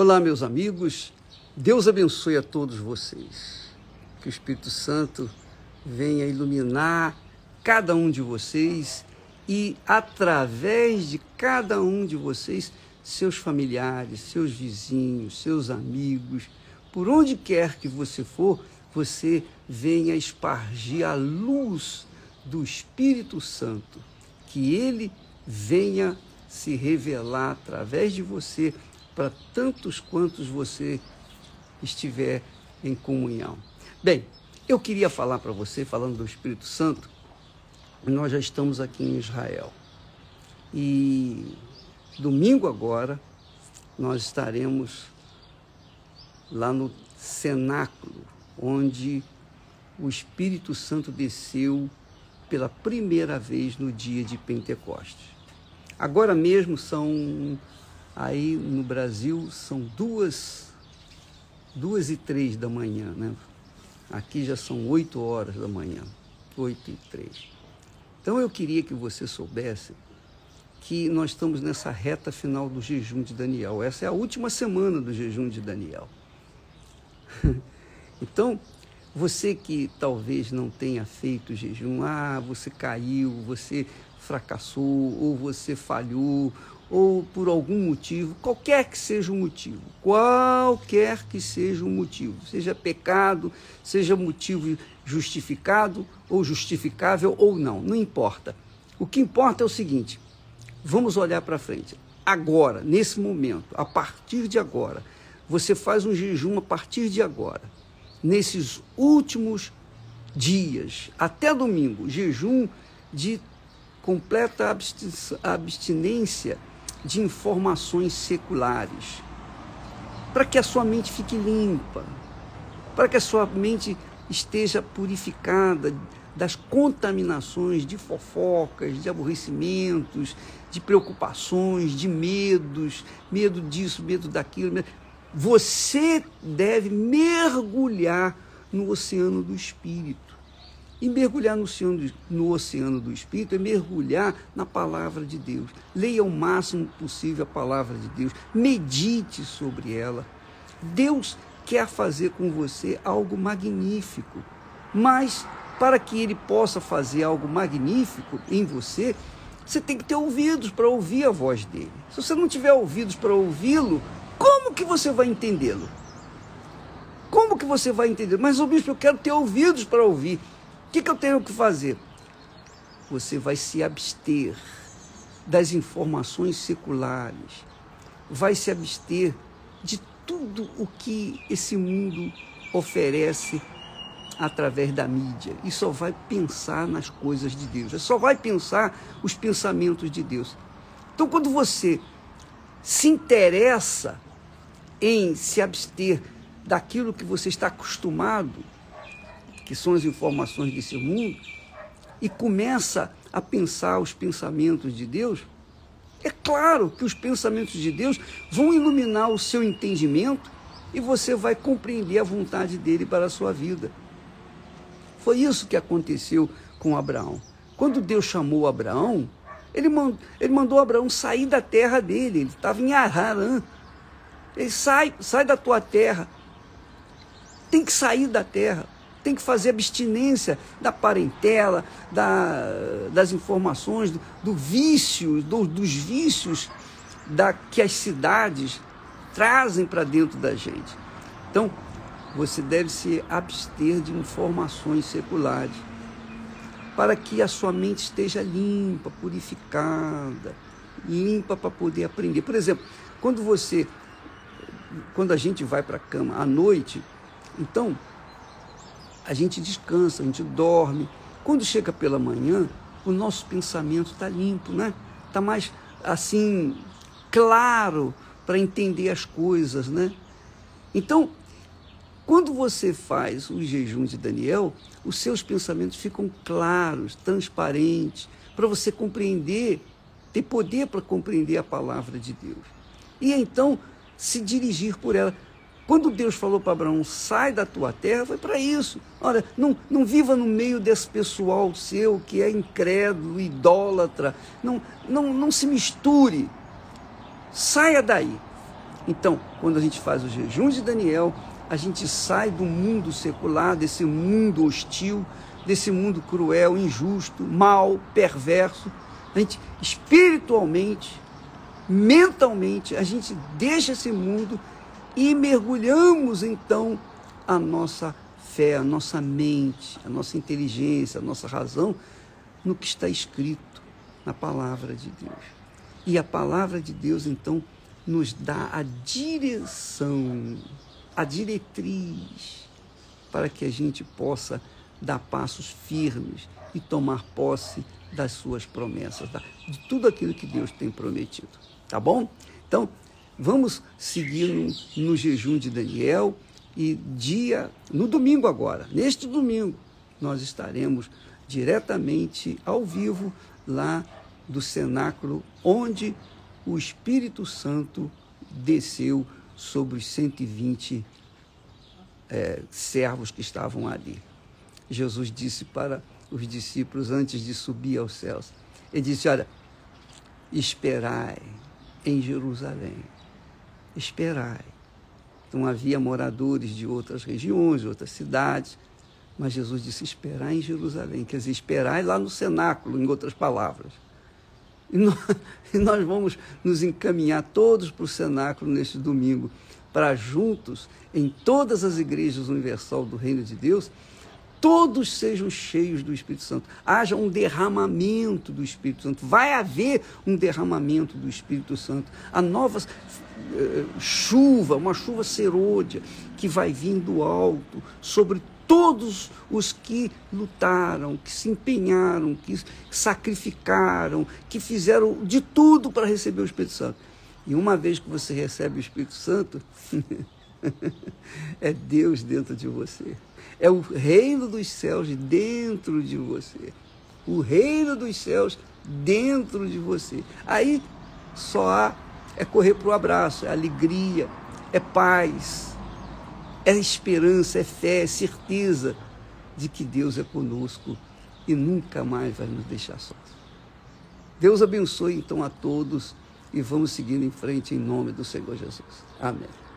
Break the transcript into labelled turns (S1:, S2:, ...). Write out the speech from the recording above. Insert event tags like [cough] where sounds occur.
S1: Olá, meus amigos. Deus abençoe a todos vocês. Que o Espírito Santo venha iluminar cada um de vocês e, através de cada um de vocês, seus familiares, seus vizinhos, seus amigos, por onde quer que você for, você venha espargir a luz do Espírito Santo, que ele venha se revelar através de você para tantos quantos você estiver em comunhão. Bem, eu queria falar para você, falando do Espírito Santo, nós já estamos aqui em Israel. E domingo agora nós estaremos lá no cenáculo, onde o Espírito Santo desceu pela primeira vez no dia de Pentecostes. Agora mesmo são Aí no Brasil são duas, duas e três da manhã, né? Aqui já são oito horas da manhã, oito e três. Então eu queria que você soubesse que nós estamos nessa reta final do jejum de Daniel. Essa é a última semana do jejum de Daniel. [laughs] então, você que talvez não tenha feito jejum, ah, você caiu, você fracassou, ou você falhou, ou por algum motivo, qualquer que seja o motivo, qualquer que seja o motivo, seja pecado, seja motivo justificado ou justificável ou não, não importa. O que importa é o seguinte: vamos olhar para frente. Agora, nesse momento, a partir de agora, você faz um jejum a partir de agora. Nesses últimos dias, até domingo, jejum de completa abstinência de informações seculares, para que a sua mente fique limpa, para que a sua mente esteja purificada das contaminações de fofocas, de aborrecimentos, de preocupações, de medos, medo disso, medo daquilo. Você deve mergulhar no oceano do espírito. E mergulhar no oceano, no oceano do Espírito é mergulhar na palavra de Deus. Leia o máximo possível a palavra de Deus. Medite sobre ela. Deus quer fazer com você algo magnífico. Mas para que ele possa fazer algo magnífico em você, você tem que ter ouvidos para ouvir a voz dele. Se você não tiver ouvidos para ouvi-lo, como que você vai entendê-lo? Como que você vai entender? Mas, o bispo, eu quero ter ouvidos para ouvir. O que, que eu tenho que fazer? Você vai se abster das informações seculares, vai se abster de tudo o que esse mundo oferece através da mídia e só vai pensar nas coisas de Deus, só vai pensar os pensamentos de Deus. Então, quando você se interessa em se abster daquilo que você está acostumado que são as informações desse mundo, e começa a pensar os pensamentos de Deus, é claro que os pensamentos de Deus vão iluminar o seu entendimento e você vai compreender a vontade dele para a sua vida. Foi isso que aconteceu com Abraão. Quando Deus chamou Abraão, ele mandou, ele mandou Abraão sair da terra dele, ele estava em Ararã. Ele sai, sai da tua terra. Tem que sair da terra tem que fazer abstinência da parentela, da, das informações, do, do vício, do, dos vícios da, que as cidades trazem para dentro da gente. Então, você deve se abster de informações seculares, para que a sua mente esteja limpa, purificada, limpa para poder aprender. Por exemplo, quando você, quando a gente vai para a cama à noite, então a gente descansa, a gente dorme. Quando chega pela manhã, o nosso pensamento está limpo, né? Está mais assim claro para entender as coisas, né? Então, quando você faz o jejum de Daniel, os seus pensamentos ficam claros, transparentes, para você compreender, ter poder para compreender a palavra de Deus. E então se dirigir por ela. Quando Deus falou para Abraão, sai da tua terra, foi para isso. Olha, não, não viva no meio desse pessoal seu que é incrédulo, idólatra. Não, não, não se misture. Saia daí. Então, quando a gente faz o jejum de Daniel, a gente sai do mundo secular, desse mundo hostil, desse mundo cruel, injusto, mal, perverso. A gente espiritualmente, mentalmente, a gente deixa esse mundo e mergulhamos então a nossa fé, a nossa mente, a nossa inteligência, a nossa razão no que está escrito na palavra de Deus. E a palavra de Deus então nos dá a direção, a diretriz para que a gente possa dar passos firmes e tomar posse das suas promessas, de tudo aquilo que Deus tem prometido. Tá bom? Então, vamos seguir no, no jejum de Daniel e dia, no domingo agora, neste domingo, nós estaremos diretamente ao vivo lá do cenáculo onde o Espírito Santo desceu sobre os 120 é, servos que estavam ali. Jesus disse para os discípulos antes de subir aos céus: Ele disse: Olha, esperai em Jerusalém, esperai. Então havia moradores de outras regiões, de outras cidades, mas Jesus disse: esperai em Jerusalém, quer dizer, esperai lá no cenáculo, em outras palavras. E nós, [laughs] e nós vamos nos encaminhar todos para o cenáculo neste domingo, para juntos, em todas as igrejas universal do Reino de Deus, todos sejam cheios do Espírito Santo. Haja um derramamento do Espírito Santo. Vai haver um derramamento do Espírito Santo. A nova uh, chuva, uma chuva serôdia, que vai vir do alto sobre todos os que lutaram, que se empenharam, que sacrificaram, que fizeram de tudo para receber o Espírito Santo. E uma vez que você recebe o Espírito Santo, [laughs] é Deus dentro de você. É o reino dos céus dentro de você. O reino dos céus dentro de você. Aí só há é correr para o abraço, é alegria, é paz, é esperança, é fé, é certeza de que Deus é conosco e nunca mais vai nos deixar sós. Deus abençoe então a todos e vamos seguindo em frente em nome do Senhor Jesus. Amém.